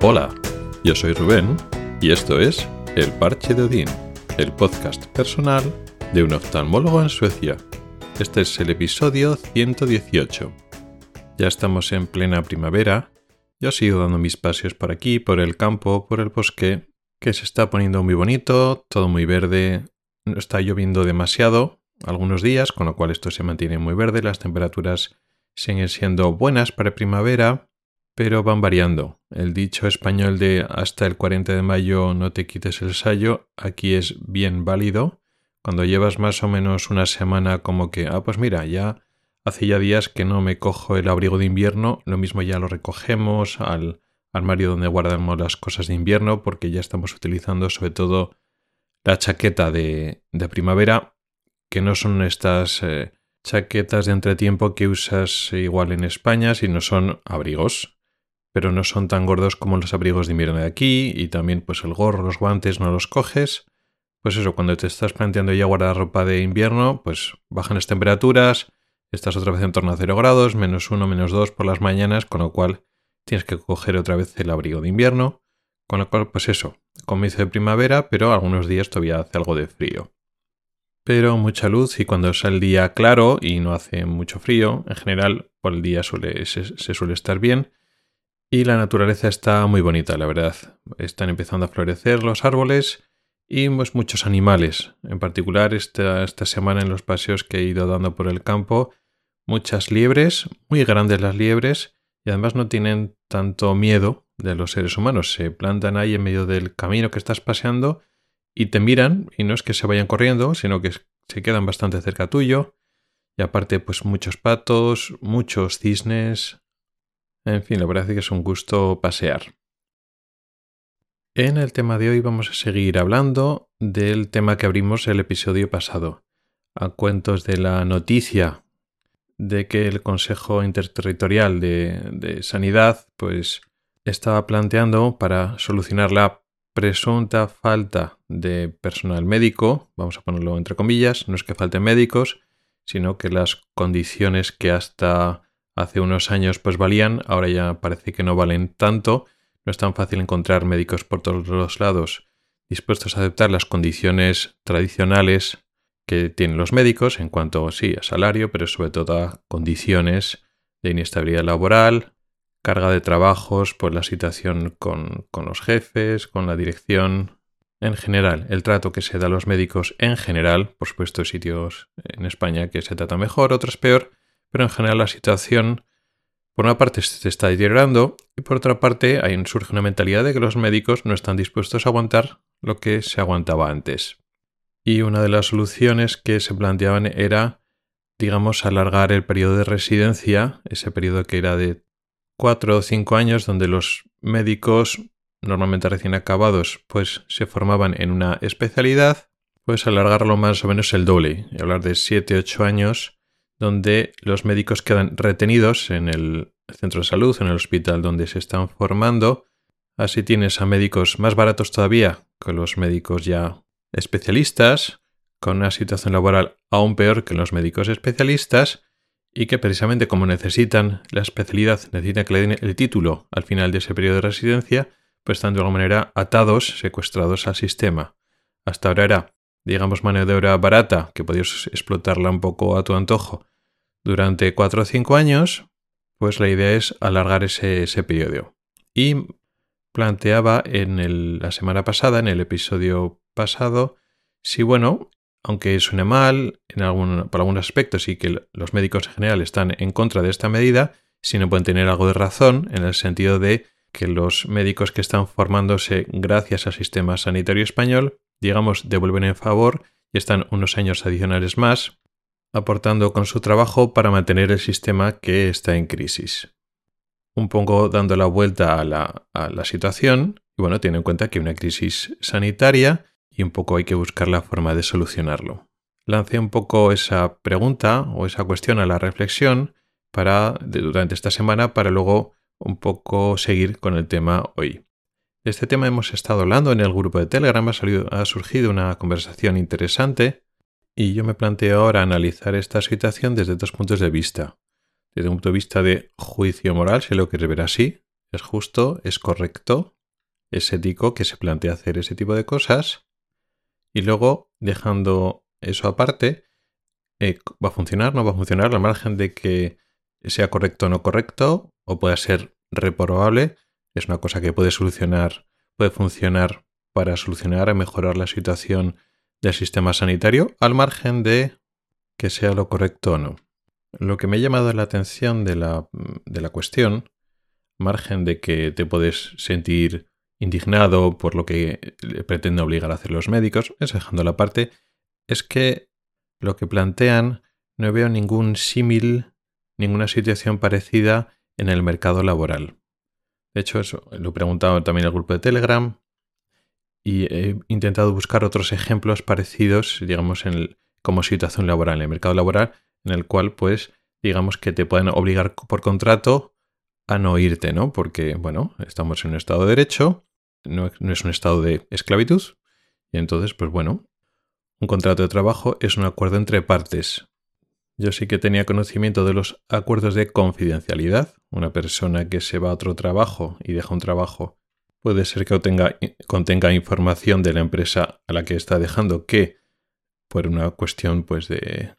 Hola, yo soy Rubén y esto es El Parche de Odín, el podcast personal de un oftalmólogo en Suecia. Este es el episodio 118. Ya estamos en plena primavera. Yo sigo dando mis paseos por aquí, por el campo, por el bosque, que se está poniendo muy bonito, todo muy verde. No está lloviendo demasiado algunos días, con lo cual esto se mantiene muy verde. Las temperaturas siguen siendo buenas para primavera, pero van variando. El dicho español de hasta el 40 de mayo no te quites el sayo, aquí es bien válido. Cuando llevas más o menos una semana como que, ah, pues mira, ya hace ya días que no me cojo el abrigo de invierno, lo mismo ya lo recogemos al armario donde guardamos las cosas de invierno, porque ya estamos utilizando sobre todo la chaqueta de, de primavera, que no son estas eh, chaquetas de entretiempo que usas igual en España, sino son abrigos pero no son tan gordos como los abrigos de invierno de aquí y también pues el gorro, los guantes no los coges. Pues eso, cuando te estás planteando ya guardar ropa de invierno, pues bajan las temperaturas, estás otra vez en torno a 0 grados, menos 1, menos 2 por las mañanas, con lo cual tienes que coger otra vez el abrigo de invierno, con lo cual pues eso, comienzo de primavera, pero algunos días todavía hace algo de frío. Pero mucha luz y cuando es el día claro y no hace mucho frío, en general por el día suele, se suele estar bien, y la naturaleza está muy bonita, la verdad. Están empezando a florecer los árboles y pues, muchos animales. En particular, esta, esta semana en los paseos que he ido dando por el campo, muchas liebres, muy grandes las liebres, y además no tienen tanto miedo de los seres humanos. Se plantan ahí en medio del camino que estás paseando y te miran, y no es que se vayan corriendo, sino que se quedan bastante cerca tuyo. Y aparte, pues muchos patos, muchos cisnes, en fin, la verdad es que es un gusto pasear. En el tema de hoy vamos a seguir hablando del tema que abrimos el episodio pasado, a cuentos de la noticia de que el Consejo Interterritorial de, Sanidad pues estaba planteando para solucionar la presunta falta de personal médico, vamos a ponerlo entre comillas, no es que falten médicos, sino que las condiciones que hasta hace unos años pues valían, ahora ya parece que no valen tanto, no es tan fácil encontrar médicos por todos los lados dispuestos a aceptar las condiciones tradicionales que tienen los médicos en cuanto, sí, a salario, pero sobre todo a condiciones de inestabilidad laboral, carga de trabajos, por la situación con, con los jefes, con la dirección, en general, el trato que se da a los médicos en general, por supuesto hay sitios en España que se trata mejor, otros peor, pero en general la situación, por una parte, se está deteriorando y por otra parte, ahí surge una mentalidad de que los médicos no están dispuestos a aguantar lo que se aguantaba antes. Y una de las soluciones que se planteaban era, digamos, alargar el periodo de residencia, ese periodo que era de cuatro o cinco años, donde los médicos, normalmente recién acabados, pues se formaban en una especialidad, pues alargarlo más o menos el doble, y hablar de siete, ocho años donde los médicos quedan retenidos en el centro de salud, en el hospital donde se están formando. Así tienes a médicos más baratos todavía que los médicos ya especialistas, con una situación laboral aún peor que los médicos especialistas, y que precisamente como necesitan la especialidad, necesitan que le den el título al final de ese periodo de residencia, pues están de alguna manera atados, secuestrados al sistema. Hasta ahora era, digamos, mano de obra barata, que podías explotarla un poco a tu antojo, durante cuatro o cinco años, pues la idea es alargar ese, periodo. Y planteaba en la semana pasada, en el episodio pasado, si bueno, aunque suene mal en algún, por algunos aspectos y que los médicos en general están en contra de esta medida, si no pueden tener algo de razón en el sentido de que los médicos que están formándose gracias al sistema sanitario español, digamos, devuelven en favor y están unos años adicionales más aportando con su trabajo para mantener el sistema que está en crisis. Un poco dando la vuelta a la, situación, y bueno, tiene en cuenta que hay una crisis sanitaria y un poco hay que buscar la forma de solucionarlo. Lancé un poco esa pregunta o esa cuestión a la reflexión para, durante esta semana para luego un poco seguir con el tema hoy. De este tema hemos estado hablando en el grupo de Telegram, ha surgido una conversación interesante y yo me planteo ahora analizar esta situación desde dos puntos de vista. Desde un punto de vista de juicio moral, si lo quieres ver así, es justo, es correcto, es ético que se plantea hacer ese tipo de cosas. Y luego, dejando eso aparte, eh, ¿va a funcionar? ¿No va a funcionar? Al margen de que sea correcto o no correcto, o pueda ser reprobable, es una cosa que puede solucionar, puede funcionar para solucionar y mejorar la situación del sistema sanitario, al margen de que sea lo correcto o no. Lo que me ha llamado la atención de la, de la cuestión, margen de que te puedes sentir indignado por lo que pretende obligar a hacer los médicos, es dejando la parte, es que lo que plantean no veo ningún símil, ninguna situación parecida en el mercado laboral. De hecho, eso lo he preguntado también el grupo de Telegram y he intentado buscar otros ejemplos parecidos, digamos, en el, como situación laboral, en el mercado laboral, en el cual, pues, digamos que te pueden obligar por contrato a no irte, ¿no? Porque, bueno, estamos en un estado de derecho, no es un estado de esclavitud, y entonces, pues bueno, un contrato de trabajo es un acuerdo entre partes. Yo sí que tenía conocimiento de los acuerdos de confidencialidad. Una persona que se va a otro trabajo y deja un trabajo puede ser que contenga, información de la empresa a la que está dejando que por una cuestión pues de,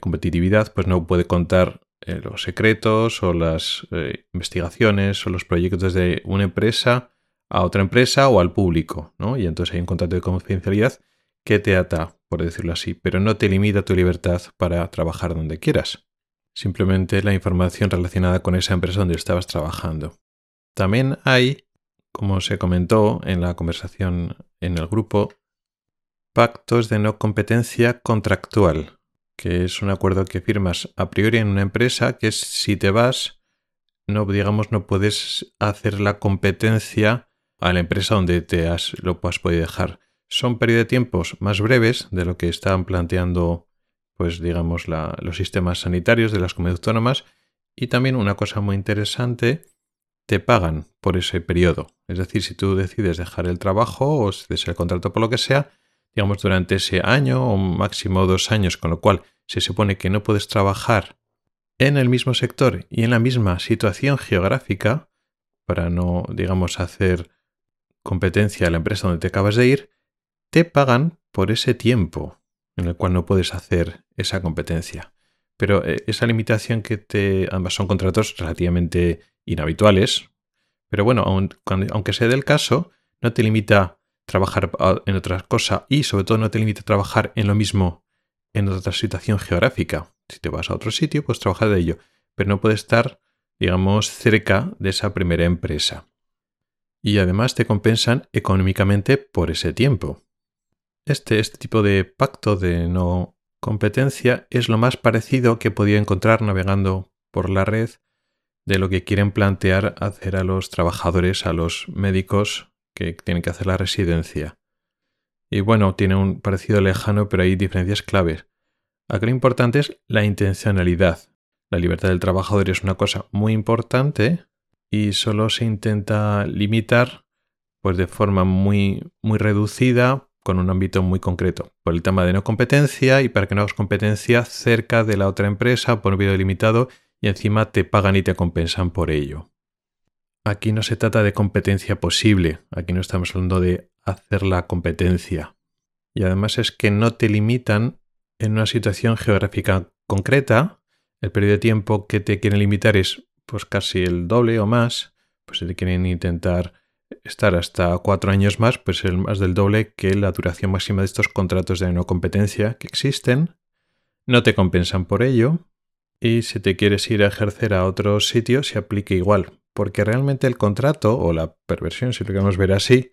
competitividad pues no puede contar eh, los secretos o las eh, investigaciones o los proyectos de una empresa a otra empresa o al público, ¿no? Y entonces hay un contrato de confidencialidad que te ata, por decirlo así, pero no te limita tu libertad para trabajar donde quieras. Simplemente la información relacionada con esa empresa donde estabas trabajando. También hay como se comentó en la conversación en el grupo, pactos de no competencia contractual, que es un acuerdo que firmas a priori en una empresa que es si te vas, no digamos no puedes hacer la competencia a la empresa donde te has lo has podido dejar. Son periodos de tiempos más breves de lo que están planteando pues digamos los sistemas sanitarios de las comunidades autónomas y también una cosa muy interesante te pagan por ese periodo. Es decir, si tú decides dejar el trabajo o si el contrato por lo que sea, digamos durante ese año o máximo dos años, con lo cual se supone que no puedes trabajar en el mismo sector y en la misma situación geográfica para no, digamos, hacer competencia a la empresa donde te acabas de ir, te pagan por ese tiempo en el cual no puedes hacer esa competencia. Pero eh, esa limitación que te... ambas son contratos relativamente inhabituales, pero bueno, aunque sea del caso, no te limita trabajar en otra cosa y sobre todo no te limita trabajar en lo mismo en otra situación geográfica. Si te vas a otro sitio, pues trabajar de ello, pero no puedes estar, digamos, cerca de esa primera empresa. Y además te compensan económicamente por ese tiempo. Este, este tipo de pacto de no competencia es lo más parecido que podía encontrar navegando por la red de lo que quieren plantear hacer a los trabajadores, a los médicos que tienen que hacer la residencia. Y bueno, tiene un parecido lejano, pero hay diferencias claves. Aquí lo importante es la intencionalidad. La libertad del trabajador es una cosa muy importante y solo se intenta limitar pues de forma muy, muy reducida con un ámbito muy concreto, por el tema de no competencia y para que no hagas competencia cerca de la otra empresa por un periodo limitado y encima te pagan y te compensan por ello. Aquí no se trata de competencia posible, aquí no estamos hablando de hacer la competencia. Y además es que no te limitan en una situación geográfica concreta, el periodo de tiempo que te quieren limitar es pues casi el doble o más, pues si te quieren intentar estar hasta cuatro años más, pues es más del doble que la duración máxima de estos contratos de no competencia que existen. No te compensan por ello, y si te quieres ir a ejercer a otro sitio se aplica igual, porque realmente el contrato o la perversión, si lo queremos ver así,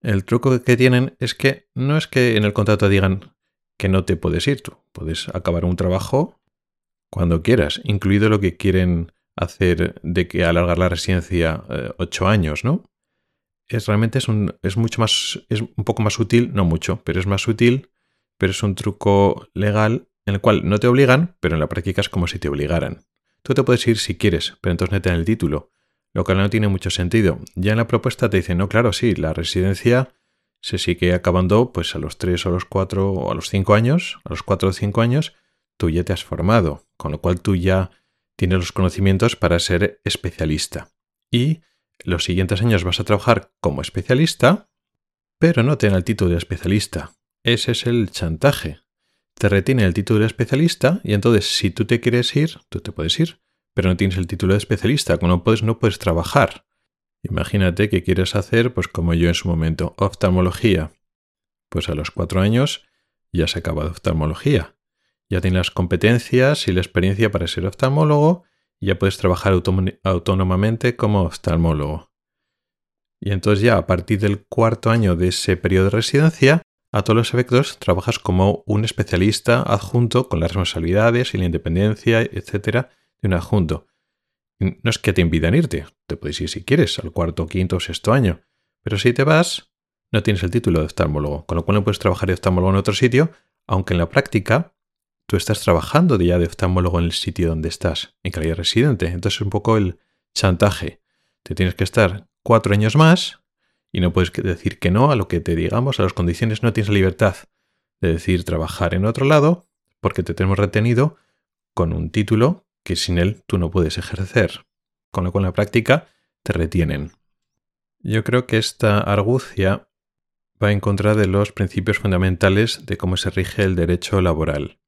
el truco que tienen es que no es que en el contrato digan que no te puedes ir tú, puedes acabar un trabajo cuando quieras, incluido lo que quieren hacer de que alargar la residencia eh, ocho años, ¿no? Es realmente es, un, es mucho más, es un poco más útil, no mucho, pero es más útil, pero es un truco legal en el cual no te obligan, pero en la práctica es como si te obligaran. Tú te puedes ir si quieres, pero entonces no te el título, lo cual no tiene mucho sentido. Ya en la propuesta te dicen, no, claro, sí, la residencia se sigue acabando pues a los 3 o a los 4 o a los 5 años, a los 4 o 5 años, tú ya te has formado, con lo cual tú ya tienes los conocimientos para ser especialista. Y los siguientes años vas a trabajar como especialista, pero no te dan el título de especialista. Ese es el chantaje. Te retiene el título de especialista y entonces si tú te quieres ir, tú te puedes ir, pero no tienes el título de especialista, como no puedes, no puedes trabajar. Imagínate que quieres hacer, pues como yo en su momento, oftalmología. Pues a los cuatro años ya se acaba de oftalmología. Ya tienes las competencias y la experiencia para ser oftalmólogo ya puedes trabajar autónomamente como oftalmólogo. Y entonces ya a partir del cuarto año de ese periodo de residencia, a todos los efectos trabajas como un especialista adjunto con las responsabilidades y la independencia, etcétera, de un adjunto. No es que te impidan irte, te puedes ir si quieres, al cuarto, quinto o sexto año, pero si te vas, no tienes el título de oftalmólogo, con lo cual no puedes trabajar de oftalmólogo en otro sitio, aunque en la práctica tú estás trabajando ya de oftalmólogo en el sitio donde estás, en calidad residente. Entonces es un poco el chantaje. Te tienes que estar cuatro años más y no puedes decir que no a lo que te digamos, a las condiciones, no tienes libertad de decir trabajar en otro lado porque te tenemos retenido con un título que sin él tú no puedes ejercer. Con lo cual en la práctica te retienen. Yo creo que esta argucia va en contra de los principios fundamentales de cómo se rige el derecho laboral.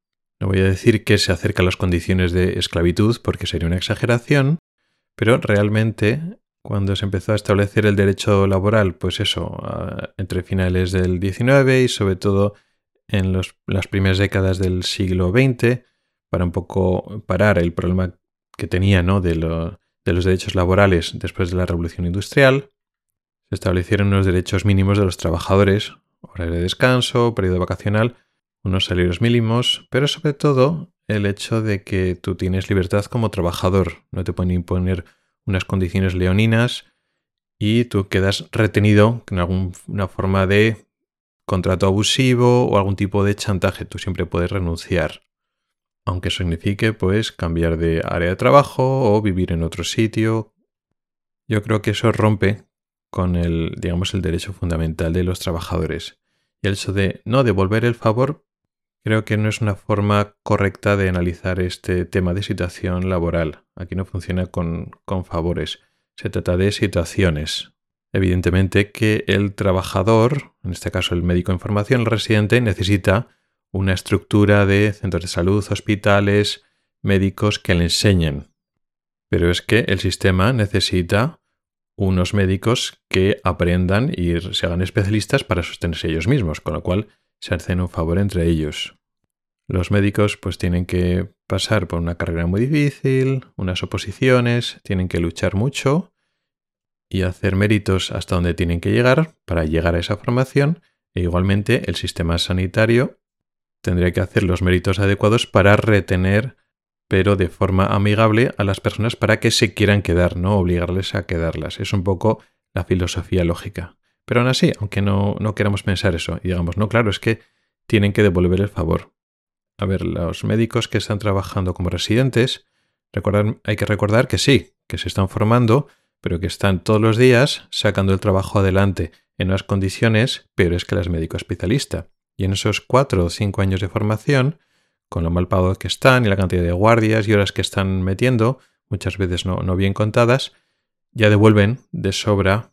No voy a decir que se acerca a las condiciones de esclavitud porque sería una exageración, pero realmente cuando se empezó a establecer el derecho laboral, pues eso, entre finales del XIX y sobre todo en las primeras décadas del siglo XX, para un poco parar el problema que tenía ¿no? de, los derechos laborales después de la revolución industrial, se establecieron unos derechos mínimos de los trabajadores, horario de descanso, periodo vacacional, unos salarios mínimos, pero sobre todo el hecho de que tú tienes libertad como trabajador, no te pueden imponer unas condiciones leoninas y tú quedas retenido en alguna forma de contrato abusivo o algún tipo de chantaje, tú siempre puedes renunciar. Aunque signifique pues cambiar de área de trabajo o vivir en otro sitio. Yo creo que eso rompe con el, digamos, el derecho fundamental de los trabajadores. Y el hecho de no devolver el favor Creo que no es una forma correcta de analizar este tema de situación laboral. Aquí no funciona con, favores. Se trata de situaciones. Evidentemente que el trabajador, en este caso el médico en formación, el residente, necesita una estructura de centros de salud, hospitales, médicos que le enseñen. Pero es que el sistema necesita unos médicos que aprendan y se hagan especialistas para sostenerse ellos mismos, con lo cual se hacen un favor entre ellos. Los médicos pues tienen que pasar por una carrera muy difícil, unas oposiciones, tienen que luchar mucho y hacer méritos hasta donde tienen que llegar para llegar a esa formación e igualmente el sistema sanitario tendría que hacer los méritos adecuados para retener pero de forma amigable a las personas para que se quieran quedar, no obligarles a quedarlas. Es un poco la filosofía lógica. Pero aún así, aunque no, no queramos pensar eso, y digamos, no, claro, es que tienen que devolver el favor. A ver, los médicos que están trabajando como residentes, hay que recordar que sí, que se están formando, pero que están todos los días sacando el trabajo adelante en unas condiciones peores que las médico especialista. Y en esos cuatro o cinco años de formación, con lo mal pagado que están y la cantidad de guardias y horas que están metiendo, muchas veces no, no bien contadas, ya devuelven de sobra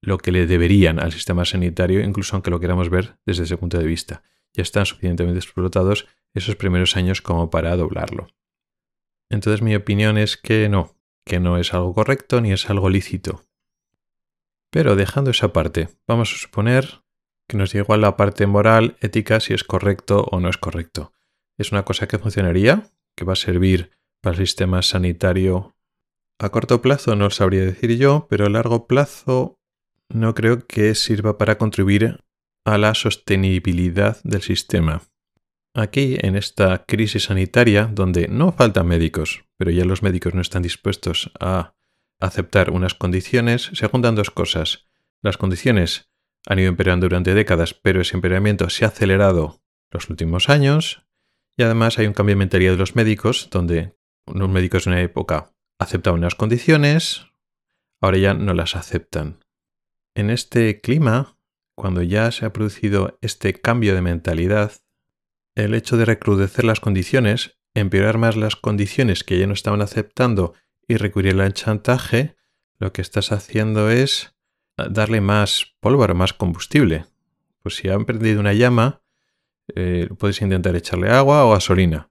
lo que le deberían al sistema sanitario, incluso aunque lo queramos ver desde ese punto de vista. Ya están suficientemente explotados esos primeros años como para doblarlo. Entonces mi opinión es que no, que no es algo correcto ni es algo lícito. Pero dejando esa parte, vamos a suponer que nos llegó a la parte moral, ética, si es correcto o no es correcto. ¿Es una cosa que funcionaría? ¿Que va a servir para el sistema sanitario? A corto plazo no lo sabría decir yo, pero a largo plazo no creo que sirva para contribuir a la sostenibilidad del sistema. Aquí, en esta crisis sanitaria, donde no faltan médicos, pero ya los médicos no están dispuestos a aceptar unas condiciones, se juntan dos cosas. Las condiciones han ido empeorando durante décadas, pero ese empeoramiento se ha acelerado los últimos años, y además hay un cambio de mentalidad de los médicos, donde unos médicos en una época aceptaban unas condiciones, ahora ya no las aceptan. En este clima, cuando ya se ha producido este cambio de mentalidad, el hecho de recrudecer las condiciones, empeorar más las condiciones que ya no estaban aceptando y recurrir al chantaje, lo que estás haciendo es darle más pólvora, más combustible. Pues si ha prendido una llama, eh, puedes intentar echarle agua o gasolina.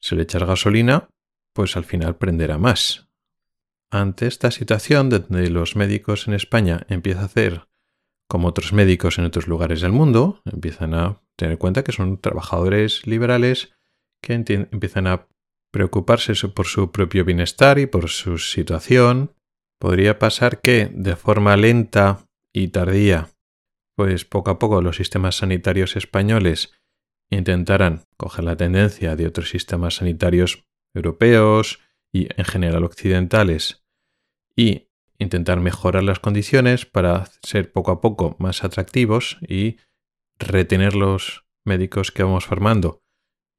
Si le echas gasolina, pues al final prenderá más. Ante esta situación donde los médicos en España empiezan a hacer como otros médicos en otros lugares del mundo, empiezan a tener en cuenta que son trabajadores liberales que empiezan a preocuparse por su propio bienestar y por su situación. Podría pasar que de forma lenta y tardía, pues poco a poco los sistemas sanitarios españoles intentaran coger la tendencia de otros sistemas sanitarios europeos y en general occidentales y intentar mejorar las condiciones para ser poco a poco más atractivos y retener los médicos que vamos formando.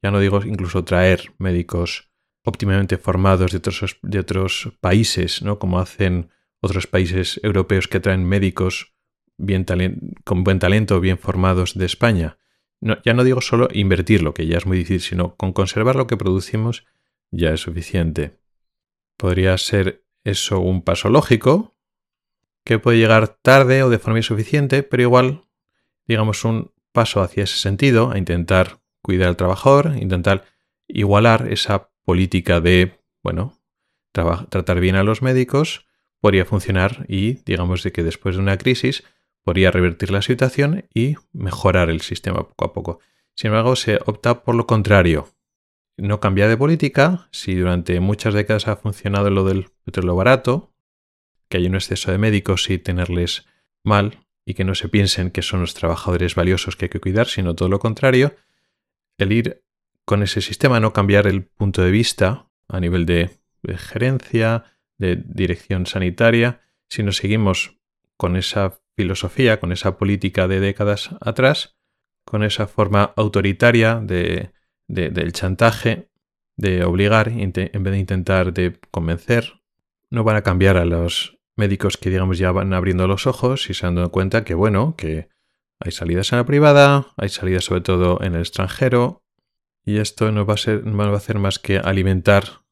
Ya no digo incluso traer médicos óptimamente formados de otros, de otros países, ¿no? como hacen otros países europeos que traen médicos bien con buen talento, bien formados de España. ya no digo solo invertirlo, que ya es muy difícil, sino con conservar lo que producimos ya es suficiente. Podría ser eso un paso lógico, que puede llegar tarde o de forma insuficiente, pero igual, digamos, un paso hacia ese sentido, a intentar cuidar al trabajador, intentar igualar esa política de, bueno, tratar bien a los médicos, podría funcionar y, digamos, de que después de una crisis podría revertir la situación y mejorar el sistema poco a poco. Sin embargo, se opta por lo contrario, no cambia de política, si durante muchas décadas ha funcionado lo del petróleo barato, que hay un exceso de médicos y tenerles mal y que no se piensen que son los trabajadores valiosos que hay que cuidar, sino todo lo contrario, el ir con ese sistema, no cambiar el punto de vista a nivel de, de gerencia, de dirección sanitaria, sino seguimos con esa filosofía, con esa política de décadas atrás, con esa forma autoritaria de del chantaje, de obligar en vez de intentar de convencer. No van a cambiar a los médicos que digamos ya van abriendo los ojos y se han dado cuenta que bueno, que hay salidas en la privada, hay salidas sobre todo en el extranjero y esto no va a, ser, no va a hacer más que alimentar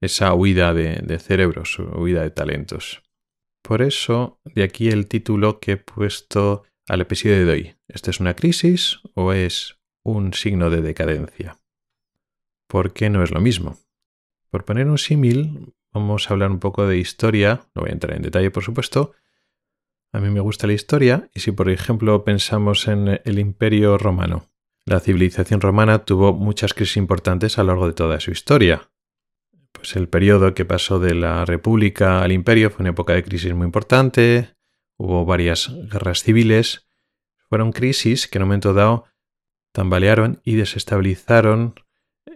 esa huida de, de cerebros, huida de talentos. Por eso, de aquí el título que he puesto al episodio de hoy. ¿Esta es una crisis o es un signo de decadencia. ¿Por qué no es lo mismo? Por poner un símil, vamos a hablar un poco de historia, no voy a entrar en detalle por supuesto. A mí me gusta la historia y si por ejemplo pensamos en el imperio romano, la civilización romana tuvo muchas crisis importantes a lo largo de toda su historia. Pues el periodo que pasó de la república al imperio fue una época de crisis muy importante, hubo varias guerras civiles, fueron crisis que en un momento dado tambalearon y desestabilizaron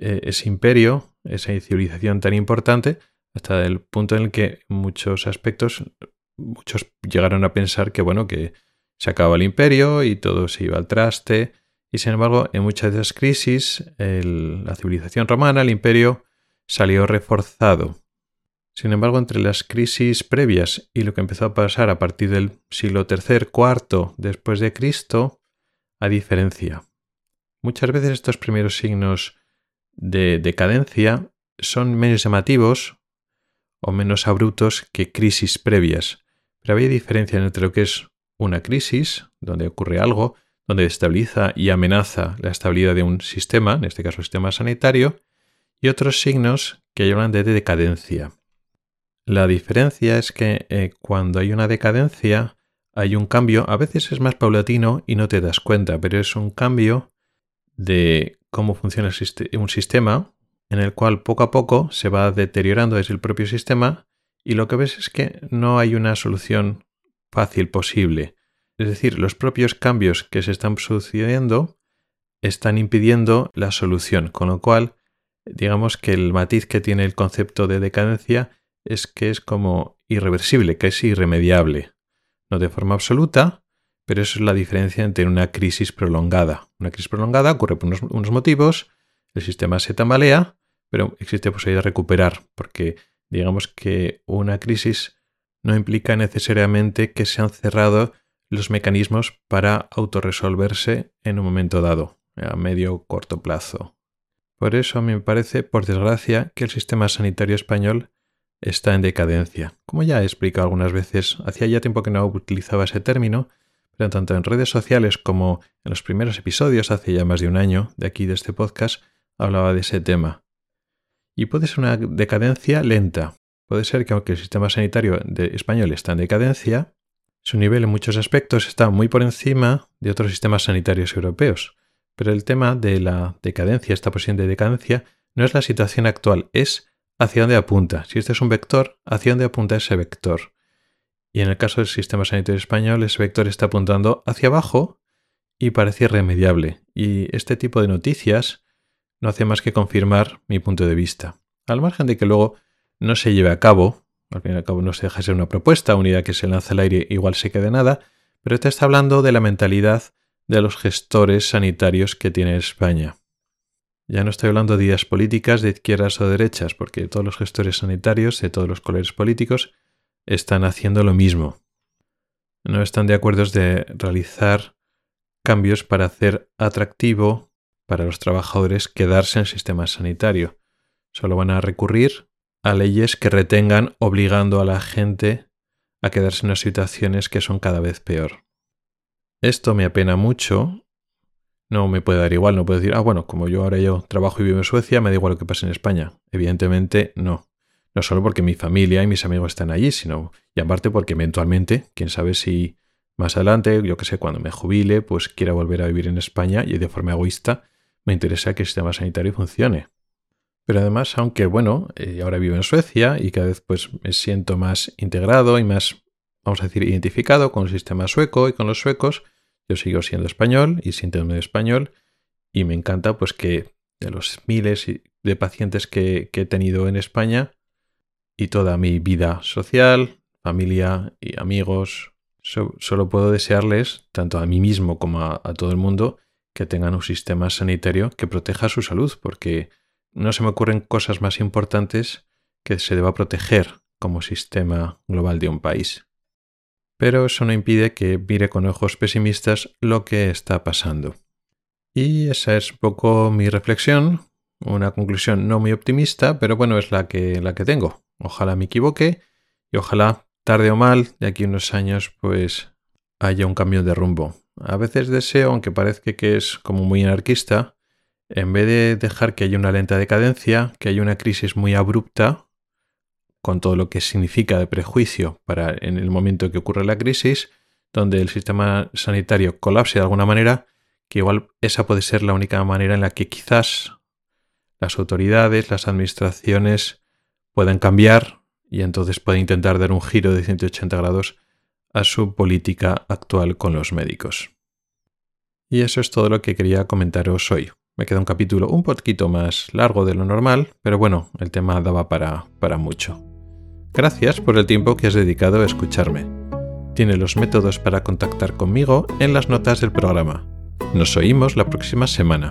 eh, ese imperio, esa civilización tan importante, hasta el punto en el que muchos aspectos muchos llegaron a pensar que bueno, que se acababa el imperio y todo se iba al traste. Y sin embargo, en muchas de esas crisis, la civilización romana, el imperio, salió reforzado. Sin embargo, entre las crisis previas y lo que empezó a pasar a partir del siglo III, IV después de Cristo, a diferencia. Muchas veces estos primeros signos de decadencia son menos llamativos o menos abruptos que crisis previas. Pero había diferencia entre lo que es una crisis, donde ocurre algo, donde estabiliza y amenaza la estabilidad de un sistema, en este caso el sistema sanitario, y otros signos que hablan de decadencia. La diferencia es que eh, cuando hay una decadencia hay un cambio, a veces es más paulatino y no te das cuenta, pero es un cambio de cómo funciona un sistema en el cual poco a poco se va deteriorando desde el propio sistema y lo que ves es que no hay una solución fácil posible. Es decir, los propios cambios que se están sucediendo están impidiendo la solución, con lo cual digamos que el matiz que tiene el concepto de decadencia es que es como irreversible, que es irremediable. No de forma absoluta, pero eso es la diferencia entre una crisis prolongada. Una crisis prolongada ocurre por unos, motivos, el sistema se tambalea, pero existe posibilidad de recuperar, porque digamos que una crisis no implica necesariamente que se han cerrado los mecanismos para autorresolverse en un momento dado, a medio o corto plazo. Por eso me parece, por desgracia, que el sistema sanitario español está en decadencia. Como ya he explicado algunas veces, hacía ya tiempo que no utilizaba ese término, pero tanto en redes sociales como en los primeros episodios, hace ya más de un año de aquí de este podcast, hablaba de ese tema. Y puede ser una decadencia lenta. Puede ser que aunque el sistema sanitario de español está en decadencia, su nivel en muchos aspectos está muy por encima de otros sistemas sanitarios europeos. Pero el tema de la decadencia, esta posición de decadencia, no es la situación actual, es hacia dónde apunta. Si este es un vector, hacia dónde apunta ese vector. Y en el caso del sistema sanitario español, ese vector está apuntando hacia abajo y parece irremediable. Y este tipo de noticias no hace más que confirmar mi punto de vista. Al margen de que luego no se lleve a cabo, al fin y al cabo no se deja de ser una propuesta, una idea que se lanza al aire igual se quede nada, pero te está hablando de la mentalidad de los gestores sanitarios que tiene España. Ya no estoy hablando de ideas políticas de izquierdas o derechas, porque todos los gestores sanitarios de todos los colores políticos están haciendo lo mismo. No están de acuerdo de realizar cambios para hacer atractivo para los trabajadores quedarse en el sistema sanitario. Solo van a recurrir a leyes que retengan obligando a la gente a quedarse en unas situaciones que son cada vez peor. Esto me apena mucho. No me puede dar igual, no puedo decir, ah, bueno, como yo ahora yo trabajo y vivo en Suecia, me da igual lo que pase en España. Evidentemente no. No solo porque mi familia y mis amigos están allí, sino y aparte porque eventualmente, quién sabe si más adelante, yo que sé, cuando me jubile, pues quiera volver a vivir en España y de forma egoísta me interesa que el sistema sanitario funcione. Pero además, aunque bueno, eh, ahora vivo en Suecia y cada vez pues me siento más integrado y más, vamos a decir, identificado con el sistema sueco y con los suecos, yo sigo siendo español y sintiéndome español y me encanta pues que de los miles de pacientes que, he tenido en España y toda mi vida social, familia y amigos, solo puedo desearles, tanto a mí mismo como a todo el mundo, que tengan un sistema sanitario que proteja su salud, porque no se me ocurren cosas más importantes que se deba proteger como sistema global de un país. Pero eso no impide que mire con ojos pesimistas lo que está pasando. Y esa es un poco mi reflexión, una conclusión no muy optimista, pero bueno, es la que, la que tengo. Ojalá me equivoque y ojalá tarde o mal, de aquí a unos años, pues haya un cambio de rumbo. A veces deseo, aunque parezca que es como muy anarquista, en vez de dejar que haya una lenta decadencia, que haya una crisis muy abrupta, con todo lo que significa de prejuicio para en el momento que ocurre la crisis, donde el sistema sanitario colapse de alguna manera, que igual esa puede ser la única manera en la que quizás las autoridades, las administraciones puedan cambiar y entonces pueden intentar dar un giro de 180 grados a su política actual con los médicos. Y eso es todo lo que quería comentaros hoy. Me queda un capítulo un poquito más largo de lo normal, pero bueno, el tema daba para, para mucho. Gracias por el tiempo que has dedicado a escucharme. Tienes los métodos para contactar conmigo en las notas del programa. Nos oímos la próxima semana.